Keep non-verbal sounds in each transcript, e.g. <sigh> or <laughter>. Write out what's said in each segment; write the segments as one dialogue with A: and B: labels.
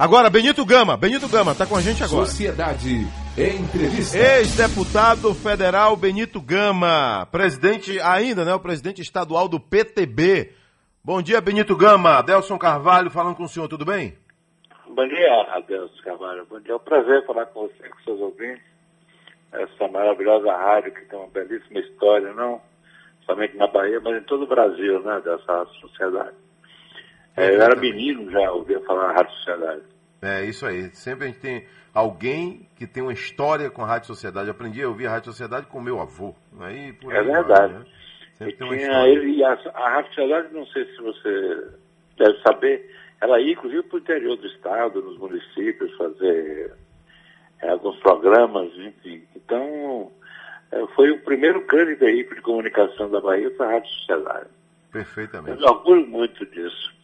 A: Agora, Benito Gama. Benito Gama tá com a gente agora.
B: Sociedade Entrevista.
A: Ex-deputado federal Benito Gama. Presidente ainda, né? O presidente estadual do PTB. Bom dia, Benito Gama. Delson Carvalho falando com o senhor, tudo bem?
C: Bom dia, Adelson Carvalho. Bom dia. É um prazer falar com você, com seus ouvintes. Essa maravilhosa rádio que tem uma belíssima história, não somente na Bahia, mas em todo o Brasil, né, dessa sociedade. É, eu era menino já, ouvia falar na Rádio Sociedade.
A: É, isso aí. Sempre a gente tem alguém que tem uma história com a Rádio Sociedade. Eu aprendi a ouvir a Rádio Sociedade com meu avô. Aí, por
C: é
A: aí
C: verdade.
A: Vai, né?
C: Sempre tem uma história. Ele, e a, a Rádio Sociedade, não sei se você deve saber, ela ia inclusive para o interior do estado, nos municípios, fazer é, alguns programas, enfim. Então, é, foi o primeiro grande veículo de comunicação da Bahia, foi a Rádio Sociedade.
A: Perfeitamente.
C: Eu orgulho muito disso.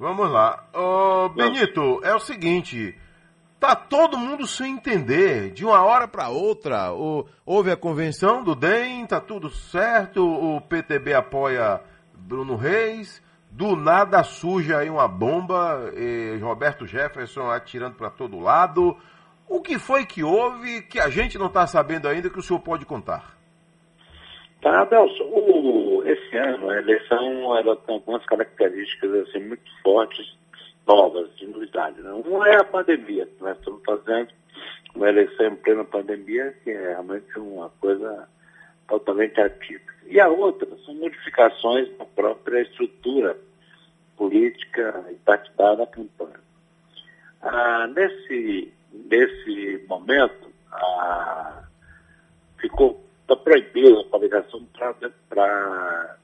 A: Vamos lá. Ô, Benito, é o seguinte. Tá todo mundo sem entender. De uma hora para outra, o, houve a convenção do DEM, tá tudo certo, o PTB apoia Bruno Reis, do nada surge aí uma bomba, Roberto Jefferson atirando para todo lado. O que foi que houve que a gente não está sabendo ainda que o senhor pode contar?
C: Tá, Adelson, o, esse ano a eleição ela tem algumas características assim, muito fortes, novas, de novidade. Né? Uma é a pandemia, nós estamos fazendo uma eleição em plena pandemia, que é realmente uma coisa totalmente atípica. E a outra são modificações na própria estrutura política e partidária da campanha. Ah, nesse, nesse momento, ah, ficou está proibida a coligação para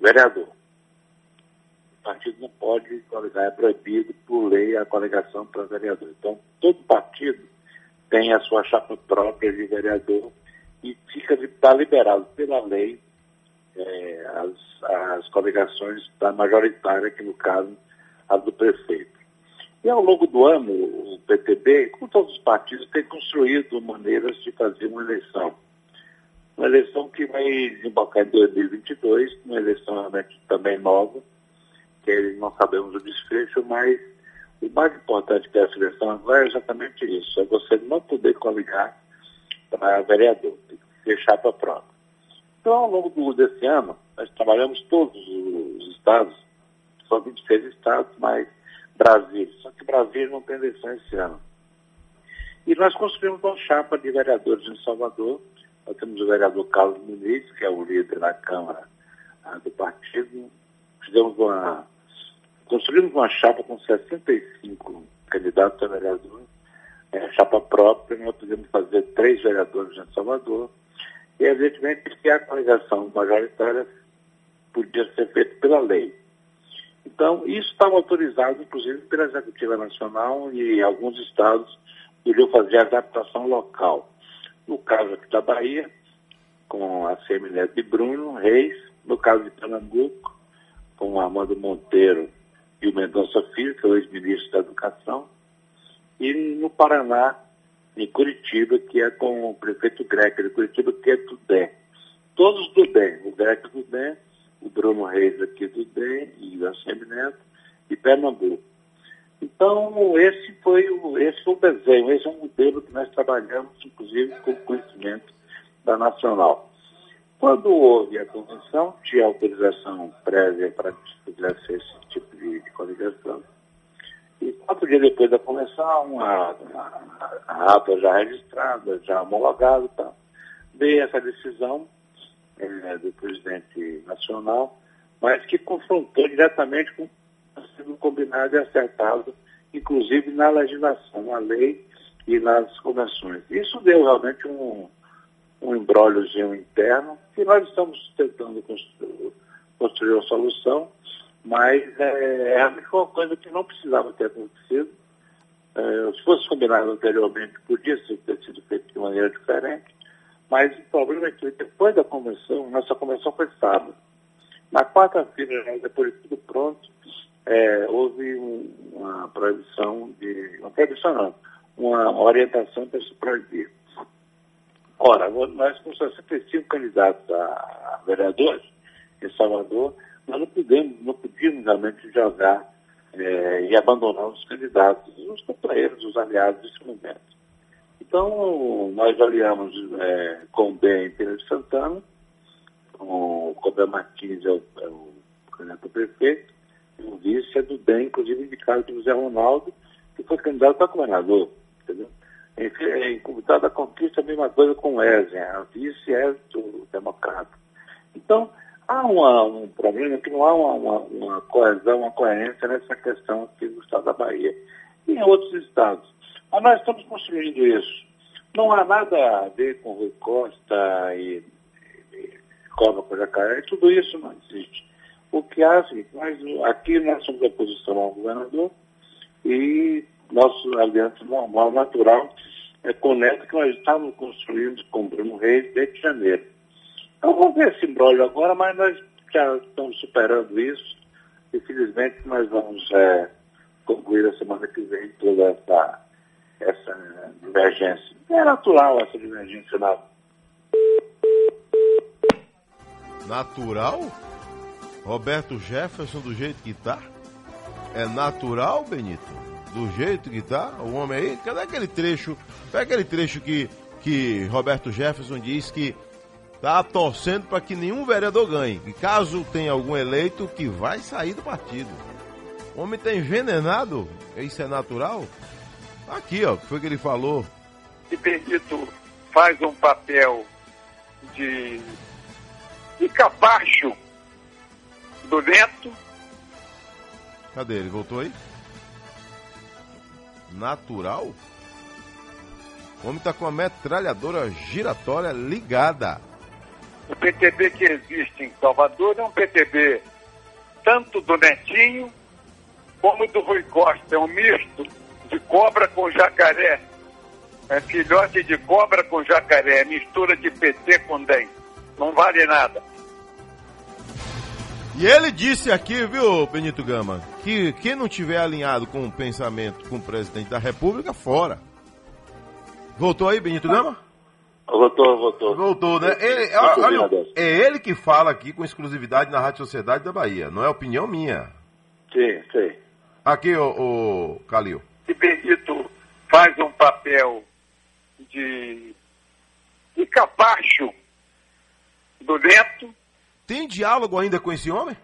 C: vereador. O partido não pode coligar, é proibido por lei a coligação para vereador. Então, todo partido tem a sua chapa própria de vereador e fica está liberado pela lei é, as, as coligações da majoritária, que no caso a do prefeito. E ao longo do ano, o PTB, como todos os partidos, tem construído maneiras de fazer uma eleição uma eleição que vai desembocar em 2022, uma eleição realmente também nova, que não sabemos o desfecho, mas o mais importante dessa eleição agora é exatamente isso, é você não poder coligar para vereador, tem que fechar para prova. Então, ao longo desse ano, nós trabalhamos todos os estados, são 26 estados, mas Brasília, só que Brasília não tem eleição esse ano. E nós construímos uma chapa de vereadores em Salvador, nós temos o vereador Carlos Muniz, que é o líder da Câmara ah, do partido. Fizemos uma, construímos uma chapa com 65 candidatos a vereador, é, chapa própria, nós podemos fazer três vereadores em Salvador. E, evidentemente, que a coligação majoritária podia ser feita pela lei. Então, isso estava autorizado, inclusive, pela Executiva Nacional e alguns estados podiam fazer adaptação local. No caso aqui da Bahia, com a Semineto de Bruno Reis, no caso de Pernambuco, com o Armando Monteiro e o Mendonça Filho, que é o ex-ministro da Educação, e no Paraná, em Curitiba, que é com o prefeito Greco de Curitiba, que é do DEM. Todos do DEM, o Greco do DEM, o Bruno Reis aqui do DEM e o Semineto, e Pernambuco. Então, esse foi, o, esse foi o desenho, esse é o modelo que nós trabalhamos, inclusive, com conhecimento da Nacional. Quando houve a convenção, tinha autorização prévia para que pudesse esse tipo de, de coligação. E quatro dias depois da convenção, a, a, a ata já registrada, já homologada, tá, veio essa decisão é, do presidente nacional, mas que confrontou diretamente com combinado e acertado, inclusive na legislação, na lei e nas convenções. Isso deu realmente um, um interno que nós estamos tentando construir, uma solução, mas é, realmente foi uma coisa que não precisava ter acontecido. É, se fosse combinado anteriormente, podia ter sido feito de maneira diferente, mas o problema é que depois da convenção, nossa convenção foi sábado. Na quarta-feira, depois de tudo pronto, é, houve um, uma proibição de. Uma proibição não, uma orientação para se proibir. Ora, nós com 65 candidatos a vereadores em Salvador, nós não podemos, não podíamos realmente jogar é, e abandonando os candidatos, os companheiros, os aliados nesse momento. Então, nós aliamos é, com o bem Pereira de Santana, com o Cobra Martins é o, é o candidato prefeito, vice é do bem, inclusive indicado pelo José Ronaldo, que foi candidato a governador, entendeu? Enfim, em Comitado da Conquista, a mesma coisa com o Ezen, a vice é do democrata. Então, há uma, um problema que não há uma, uma, uma, coesão, uma coerência nessa questão aqui do Estado da Bahia e em outros estados. Mas nós estamos construindo isso. Não há nada a ver com Rui Costa e, e, e com Jacaré, tudo isso não existe. O que assim, nós, aqui nós somos oposição ao governador e nosso aliança normal, natural, é Neto que nós estamos construindo com Bruno Reis desde janeiro. Então vamos ver esse embrólio agora, mas nós já estamos superando isso. E felizmente nós vamos é, concluir a semana que vem toda essa, essa divergência. É natural essa divergência lá.
A: Natural? Roberto Jefferson do jeito que tá? É natural, Benito? Do jeito que tá? O homem aí? Cadê aquele trecho? Pega aquele trecho que, que Roberto Jefferson diz que tá torcendo para que nenhum vereador ganhe. E caso tenha algum eleito, que vai sair do partido. O homem tá envenenado? Isso é natural? Aqui, ó, foi o que ele falou.
D: E Benito faz um papel de, de capacho do Neto.
A: Cadê ele? Voltou aí? Natural? O homem tá com a metralhadora giratória ligada.
D: O PTB que existe em Salvador é um PTB tanto do Netinho como do Rui Costa. É um misto de cobra com jacaré. É filhote de cobra com jacaré. É mistura de PT com DEM. Não vale nada.
A: E ele disse aqui, viu, Benito Gama, que quem não tiver alinhado com o pensamento com o presidente da República, fora. Voltou aí, Benito Gama?
C: Voltou, voltou.
A: Voltou, né? Ele, olha, é ele que fala aqui com exclusividade na Rádio Sociedade da Bahia, não é opinião minha.
C: Sim, sim.
A: Aqui, o, o Calil.
D: E Benito faz um papel de, de capacho do Neto.
A: Tem diálogo ainda com esse homem?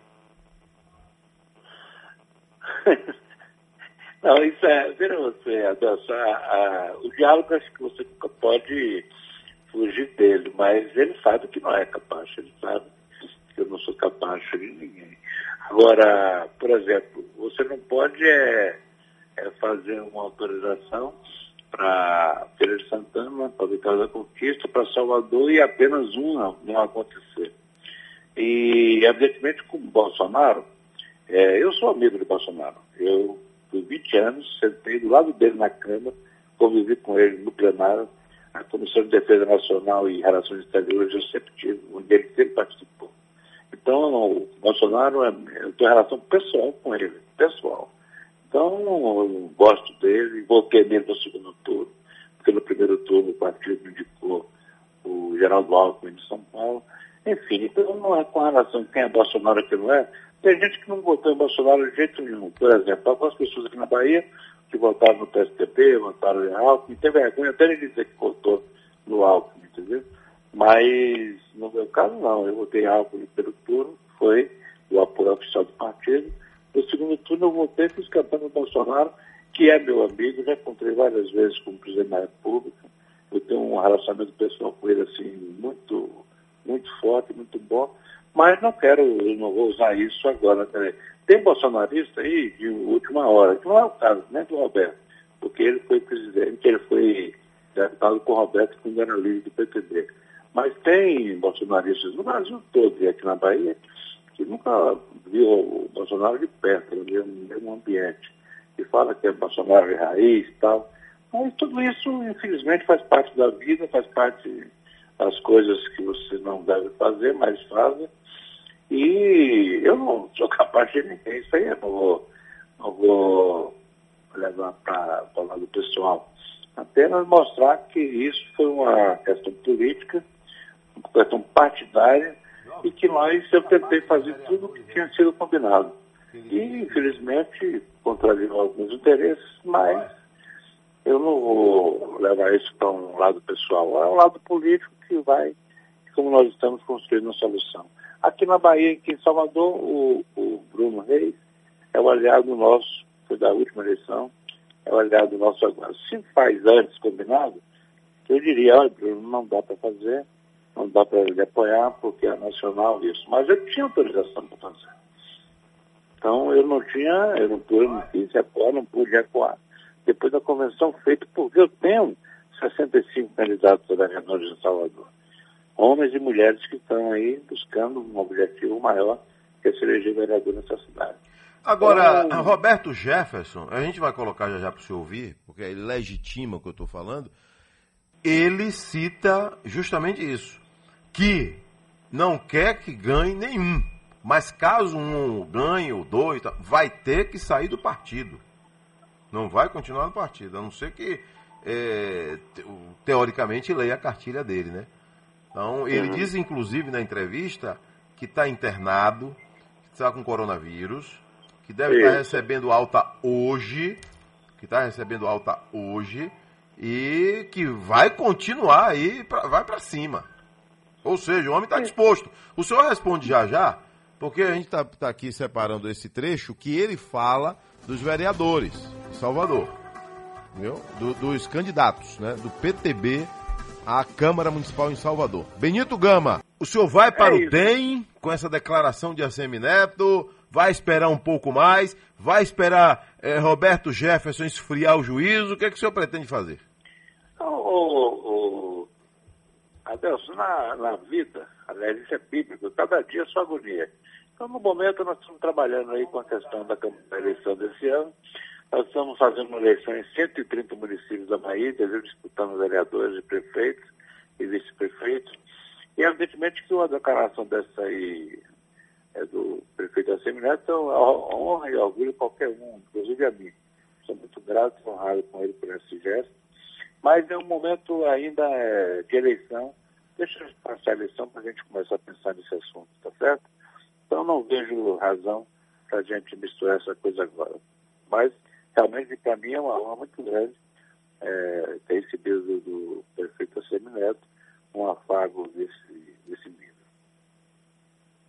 A: <laughs>
C: Não, isso é, veja você, Adelson, a, a, o diálogo acho que você nunca pode fugir dele, mas ele sabe que não é capaz, ele sabe que eu não sou capaz de ninguém. Agora, por exemplo, você não pode é, é fazer uma autorização para Feira de Santana, para Vitória da Conquista, para Salvador e apenas uma não acontecer. E, evidentemente, com Bolsonaro, é, eu sou amigo de Bolsonaro. Eu, por 20 anos, sentei do lado dele na Câmara, convivi com ele no plenário, a Comissão de Defesa Nacional e Relações Exteriores eu sempre tive, onde ele sempre participou. Então, o Bolsonaro, é, eu tenho relação pessoal com ele, pessoal. Então, eu gosto dele, votei nele no segundo turno, porque no primeiro turno o partido indicou o Geraldo Alckmin. Enfim, então não é com relação a quem é Bolsonaro e quem não é. Tem gente que não votou em Bolsonaro de jeito nenhum. Por exemplo, algumas pessoas aqui na Bahia que votaram no PSDB, votaram em Alckmin, tem vergonha até de dizer que votou no Alckmin, entendeu? Mas, no meu caso, não. Eu votei Alckmin no primeiro turno, foi o apoio oficial do partido. No segundo turno, eu votei fiz campanha do Bolsonaro, que é meu amigo, já encontrei várias vezes como presidente da República. Eu tenho um relacionamento pessoal com ele, assim, muito, muito forte, muito bom. Mas não quero, eu não vou usar isso agora. Tem bolsonarista aí de última hora, que não é o caso, nem do Roberto, porque ele foi presidente, ele foi deputado com o Roberto quando era líder do PTB. Mas tem bolsonaristas no Brasil todo e aqui na Bahia que nunca viu o Bolsonaro de perto, no mesmo, ambiente. E fala que é Bolsonaro de raiz e tal. Mas tudo isso, infelizmente, faz parte da vida, faz parte das coisas que você não deve fazer, mas fazem. E eu não sou capaz de ninguém, isso aí eu não vou, não vou levar para o lado pessoal. Apenas mostrar que isso foi uma questão política, uma questão partidária, e que nós, eu tentei fazer tudo o que tinha sido combinado. E, infelizmente, contrariou alguns interesses, mas eu não vou levar isso para um lado pessoal, é um lado político que vai, como nós estamos construindo uma solução. Aqui na Bahia, aqui em Salvador, o, o Bruno Reis é o aliado nosso, foi da última eleição, é o aliado nosso agora. Se faz antes combinado, eu diria, olha, Bruno, não dá para fazer, não dá para ele apoiar, porque é nacional isso. Mas eu tinha autorização para fazer. Então eu não tinha, eu não, eu não quis recuar, não pude recuar. Depois da convenção feita, porque eu tenho 65 candidatos a vereadores em Salvador. Homens e mulheres que estão aí buscando um objetivo maior, que é se eleger vereador nessa cidade.
A: Agora, então, Roberto Jefferson, a gente vai colocar já já para o senhor ouvir, porque ele legitima o que eu estou falando, ele cita justamente isso, que não quer que ganhe nenhum, mas caso um ganhe ou dois, vai ter que sair do partido. Não vai continuar no partido, a não ser que é, teoricamente leia a cartilha dele, né? Então, ele uhum. diz, inclusive, na entrevista, que está internado, que está com coronavírus, que deve estar tá recebendo alta hoje, que está recebendo alta hoje, e que vai continuar aí, pra, vai para cima. Ou seja, o homem está disposto. O senhor responde já já, porque a gente está tá aqui separando esse trecho que ele fala dos vereadores de Salvador, viu? Do, dos candidatos, né? Do PTB à Câmara Municipal em Salvador. Benito Gama, o senhor vai para é o DEM com essa declaração de Assemineto? Vai esperar um pouco mais? Vai esperar é, Roberto Jefferson esfriar o juízo? O que, é que o senhor pretende fazer?
C: O, o, Adelson, na, na vida, aliás, isso é bíblico, cada dia é sua agonia. Então, no momento, nós estamos trabalhando aí com a questão da, eleição desse ano. Nós estamos fazendo uma eleição em 130 municípios da Bahia, dizer, disputando vereadores e prefeitos e vice-prefeitos. E, evidentemente, que uma declaração dessa aí é do prefeito Assemineto, então, honra e orgulho qualquer um, inclusive a mim. Sou muito grato e honrado com ele por esse gesto. Mas é um momento ainda é, de eleição. Deixa eu passar a eleição para a gente começar a pensar nesse assunto, tá certo? Então não vejo razão para a gente misturar essa coisa agora. Mas realmente para mim é uma honra muito grande é, ter recebido do, do prefeito Semineto um afago desse, desse.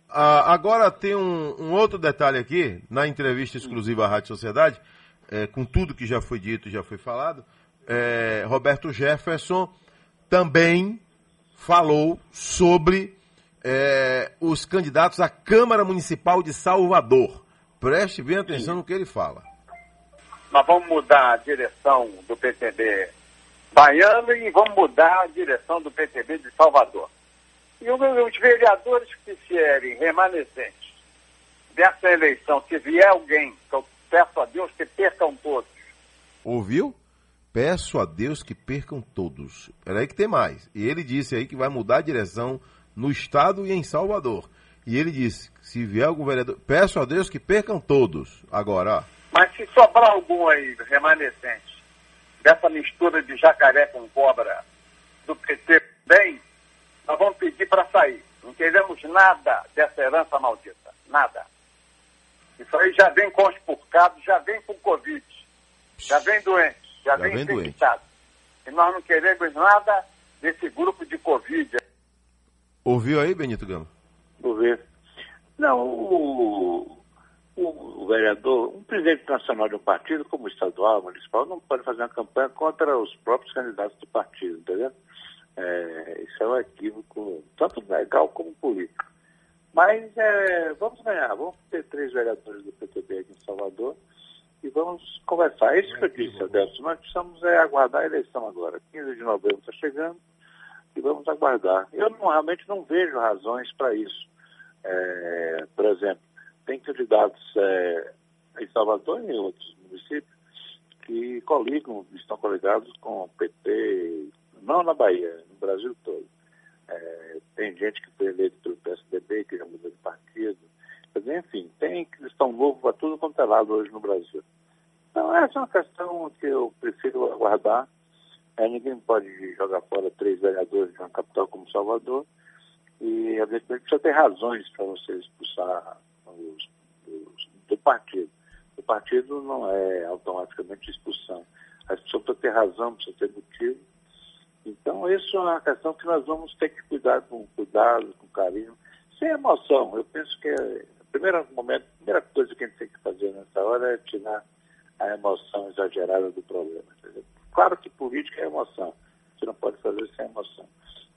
A: Ah, agora tem um, um, outro detalhe aqui, na entrevista exclusiva à Rádio Sociedade, é, com tudo que já foi dito e já foi falado, é, Roberto Jefferson também falou sobre é, os candidatos à Câmara Municipal de Salvador. Preste bem atenção Sim. no que ele fala.
D: Nós vamos mudar a direção do PTB baiano e vamos mudar a direção do PTB de Salvador. E os vereadores que fierem remanescentes dessa eleição, se vier alguém, que eu peço a Deus que percam todos.
A: Ouviu? Peço a Deus que percam todos. Peraí que tem mais. E ele disse aí que vai mudar a direção no estado e em Salvador. E ele disse, se vier algum vereador, peço a Deus que percam todos. Agora, ó.
D: Mas se sobrar algum aí remanescente dessa mistura de jacaré com cobra do PT bem, nós vamos pedir para sair. Não queremos nada dessa herança maldita. Nada. Isso aí já vem conspurcado, já vem com Covid, já vem doente já, já vem, vem infectado. E nós não queremos nada desse grupo de Covid.
A: Ouviu aí, Benito Gama?
C: Ouvi. Não, o, o, o, vereador, um presidente nacional de um partido, como estadual, municipal, não pode fazer uma campanha contra os próprios candidatos do partido, entendeu? É, isso é um equívoco, tanto legal como político. Mas é, vamos ganhar, vamos ter três vereadores do PTB aqui em Salvador e vamos conversar. É isso que eu disse, Adelson. Nós precisamos é, aguardar a eleição agora. 15 de novembro está chegando e vamos aguardar. Eu não, realmente não vejo razões para isso. É, por exemplo, tem candidatos é, em Salvador e em outros municípios que coligam, estão coligados com o PT, não na Bahia, no Brasil todo. É, tem gente que foi eleito pelo PSDB, que já mudou de partido, enfim, tem cristão novo para tudo quanto é lado hoje no Brasil. Então, essa é uma questão que eu prefiro aguardar. É, ninguém pode jogar fora três vereadores de uma capital como Salvador. E, gente precisa ter razões para você expulsar os, os, do partido. o partido não é automaticamente expulsão. A pessoa precisa ter razão, precisa ter motivo. Então, isso é uma questão que nós vamos ter que cuidar com cuidado, com carinho, sem emoção. Eu penso que é, a primeira, momento, a primeira coisa que a gente tem que fazer nessa hora é tirar a emoção exagerada do problema. Claro que política é emoção. Você não pode fazer sem emoção.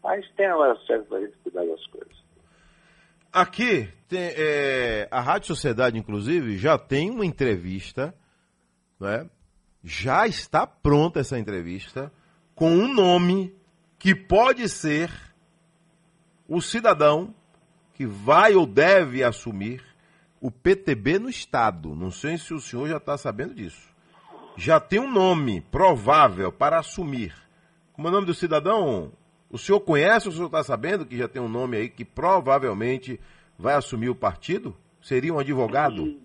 C: Mas tem a hora certa para a gente cuidar das coisas.
A: Aqui, tem, é, a Rádio Sociedade, inclusive, já tem uma entrevista, né? já está pronta essa entrevista, com um nome que pode ser o cidadão que vai ou deve assumir o PTB no Estado. Não sei se o senhor já está sabendo disso. Já tem um nome provável para assumir. Como é o nome do cidadão? O senhor conhece, o senhor está sabendo que já tem um nome aí que provavelmente vai assumir o partido? Seria um advogado?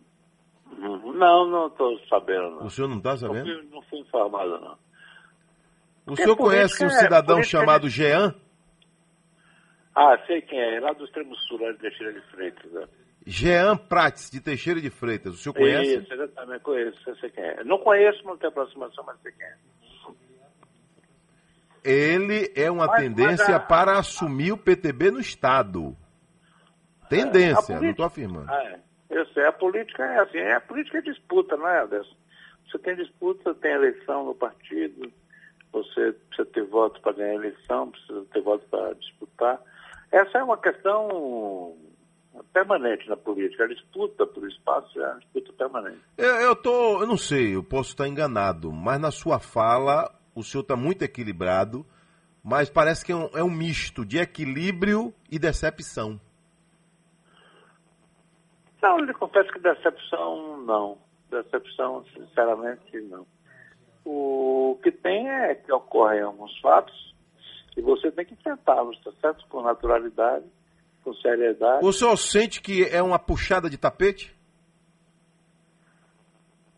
C: Não, não estou sabendo. Não.
A: O senhor não está sabendo?
C: Não fui, não fui informado, não.
A: O senhor conhece um
C: é,
A: cidadão chamado Jean?
C: Ah, sei quem é, lá do extremo sul, lá de Teixeira de Freitas. Né?
A: Jean Prates, de Teixeira de Freitas. O senhor conhece?
C: Isso, exatamente, conheço, sei quem é. Não conheço, não tenho aproximação, mas sei quem é.
A: Ele é uma
C: Mas-
A: tendência
C: mas a-
A: para assumir o PTB no Estado. Tendência,
C: política-
A: não estou afirmando.
C: Ah, é. Eu sei, a política é assim, é, a política é disputa, não é, Adelson? Você tem disputa, tem eleição no partido, você precisa ter voto para ganhar a eleição, precisa ter voto para disputar. Essa é uma questão permanente na política. A disputa por espaço é uma disputa permanente.
A: Eu, tô, eu não sei, eu posso estar enganado, mas na sua fala o senhor está muito equilibrado, mas parece que é um, é um misto de equilíbrio e decepção.
C: Não, eu lhe confesso que decepção não. Decepção, sinceramente, não. O que tem é que ocorrem alguns fatos e você tem que enfrentá-los, tá certo? Com naturalidade, com seriedade.
A: O senhor sente que é uma puxada de tapete?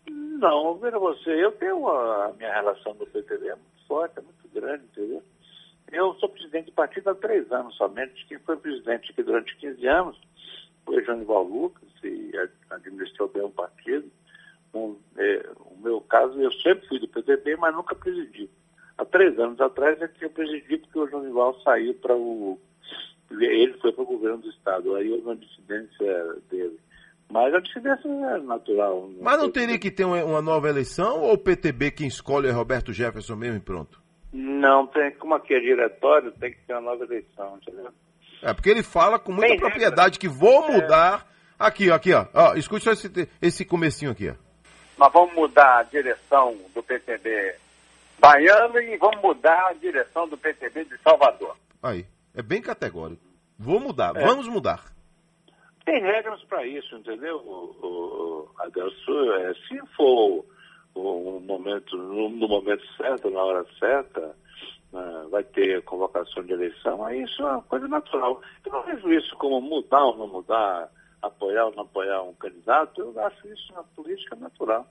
C: Não, veja você, eu tenho a, a minha relação do PTB é muito forte, é muito grande, entendeu? Eu sou presidente do partido há três anos somente. Quem foi presidente aqui durante 15 anos foi Janival Lucas e administrou bem o partido. Um, é, o meu caso, eu sempre fui do PTB, mas nunca presidi. Há três anos atrás é que eu presidi porque o Janival saiu para o. Ele foi para o governo do Estado. Aí houve uma dissidência dele. Mas a dissidência é natural.
A: Mas não teria que ter uma, nova eleição ou o PTB quem escolhe é Roberto Jefferson mesmo e pronto?
C: Não, tem, como aqui é diretório, tem que ter uma nova eleição, entendeu?
A: É, porque ele fala com muita
C: Tem
A: propriedade que vou mudar. Aqui, ó, aqui, ó. ó escute só esse, esse comecinho aqui, ó.
D: Nós vamos mudar a direção do PTB baiano e vamos mudar a direção do PTB de Salvador.
A: Aí. É bem categórico. Vou mudar,
C: É.
A: vamos mudar.
C: Tem regras para isso, entendeu, o, o, Adelso? É, se for o momento, no, no momento certo, na hora certa, né, vai ter convocação de eleição, aí isso é uma coisa natural. Eu não vejo isso como mudar ou não mudar, apoiar ou não apoiar um candidato, eu acho isso uma política natural.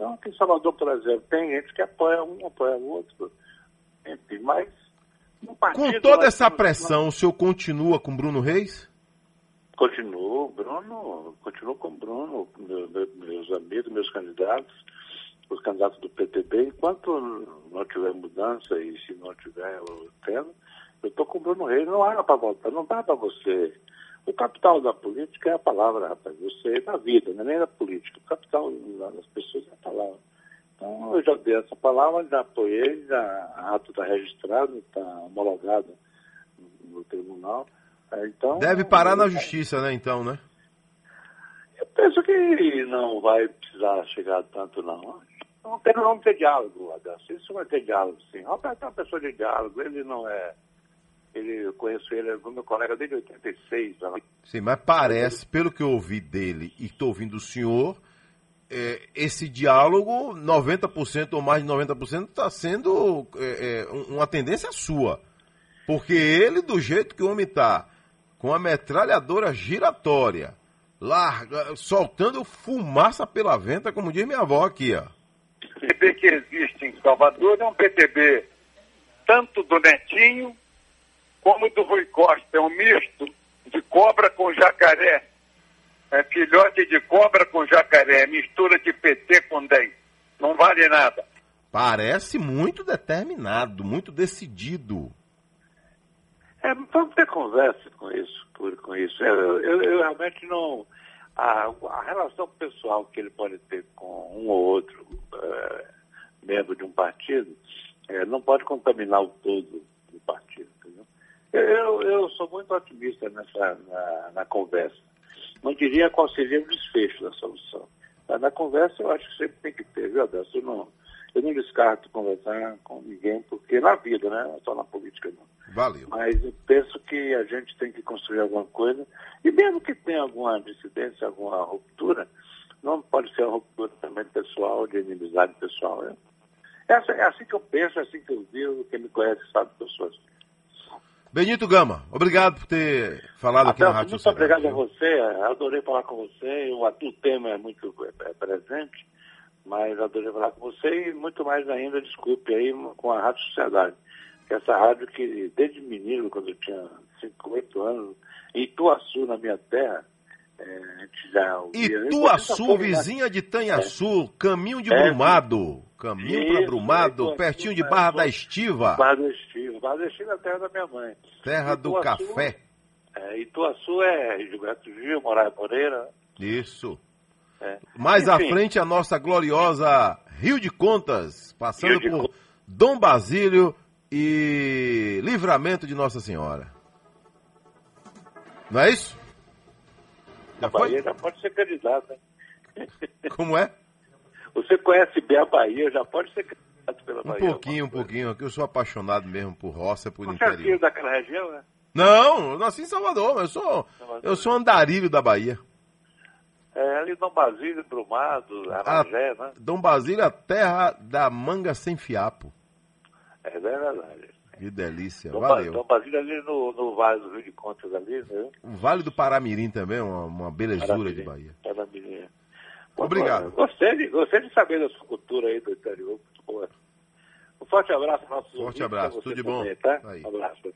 C: Então, aqui em Salvador, por exemplo, tem gente que apoia um, apoia o outro, enfim, mas partido...
A: Com toda essa pressão, o senhor continua com Bruno Reis?
C: Continuo, Bruno, continuo com o Bruno, meu- meu- meus amigos, meus candidatos, os candidatos do PTB, enquanto não tiver mudança e se não tiver eu tendo, eu estou com o Bruno Reis, não há para voltar, não dá para você. O capital da política é a palavra, rapaz, você da vida, não é nem da política, o capital das pessoas é a palavra. Então eu já dei essa palavra, já apoiei, já, a ato está registrado, está homologado no, tribunal. É, Então,
A: Deve parar na justiça, né, então, né?
C: eu penso que não vai precisar chegar tanto, não. Não tem, não ter diálogo, Adelson. Isso vai ter diálogo, sim. Roberto é uma pessoa de diálogo. Ele não é... Ele, eu conheço ele, é meu colega desde 86. né?
A: Sim, mas parece, pelo que eu ouvi dele e estou ouvindo do senhor, é, esse diálogo, 90% ou mais de 90%, está sendo é, é, um- uma tendência sua. Porque ele, do jeito que o homem está, com a metralhadora giratória, larga, soltando fumaça pela venta, como diz minha avó aqui, ó.
D: O PTB que existe em Salvador é um PTB tanto do Netinho como do Rui Costa. É um misto de cobra com jacaré. É filhote de cobra com jacaré, mistura de PT com DEM. Não vale nada.
A: Parece muito determinado, muito decidido.
C: É, vamos ter conversa com isso, por, com isso. Eu, eu, eu realmente não. A, a, relação pessoal que ele pode ter com um ou outro é, membro de um partido é, não pode contaminar o todo? Eu, eu sou muito otimista nessa, na, na conversa. Não diria qual seria o desfecho da solução. Mas na conversa eu acho que sempre tem que ter, viu, Adelson? Eu não, eu não descarto conversar com ninguém, porque na vida, né? Não é só na política não.
A: Valeu.
C: Mas eu penso que a gente tem que construir alguma coisa, e mesmo que tenha alguma dissidência, alguma ruptura, não pode ser uma ruptura também pessoal, de inimizade pessoal. Né? Essa, é assim que eu penso, é assim que eu vivo, quem me conhece sabe que eu sou assim.
A: Benito Gama, obrigado por ter falado
C: Até,
A: aqui na Rádio
C: Muito obrigado a você, adorei falar com você, o, o tema é muito é, presente, mas adorei falar com você e muito mais ainda, desculpe aí, com a Rádio Sociedade essa rádio que, desde menino, quando eu tinha 5, 8 anos, em Ituaçu, na minha terra, é.
A: Ituaçu, vizinha de Tanhaçu, é. caminho de é, Brumado. Caminho para Brumado, Ituaçu, pertinho de Barra da Estiva.
C: Barra da Estiva. Barra da Estiva é a terra da minha mãe.
A: Terra Ituaçu, do café.
C: É, Ituaçu é Gilberto Gil, Moraes Moreira.
A: Isso. É. Mais Enfim, à frente a nossa gloriosa Rio de Contas, passando de por Dom Basílio e livramento de Nossa Senhora. Não é isso?
C: A Bahia já pode ser candidato, né? <laughs>
A: Como é?
C: Você conhece bem a Bahia, já pode ser candidato pela
A: um
C: Bahia.
A: Um pouquinho, um pouquinho, que eu sou apaixonado mesmo por roça, por
C: Você
A: interior.
C: Você é filho daquela região, né?
A: Não, eu nasci em Salvador, mas eu sou, Salvador. eu sou andarilho da Bahia.
C: É, ali Dom Basílio, Brumado, Aragé, a, né?
A: Dom Basílio, a terra da manga sem fiapo.
C: É verdade.
A: Que delícia,
C: Dom
A: valeu.
C: Dom Basílio ali no, no Vale do Rio de Contas ali, né?
A: O Vale do Paramirim também, uma, uma belezura Paramirim, de Bahia.
C: Paramirim.
A: Obrigado.
C: Gostei de, gostei de saber da sua cultura aí do interior, muito boa. Um forte abraço, nossos
A: Forte abraço, tudo de bom.
C: Também, tá? Um abraço.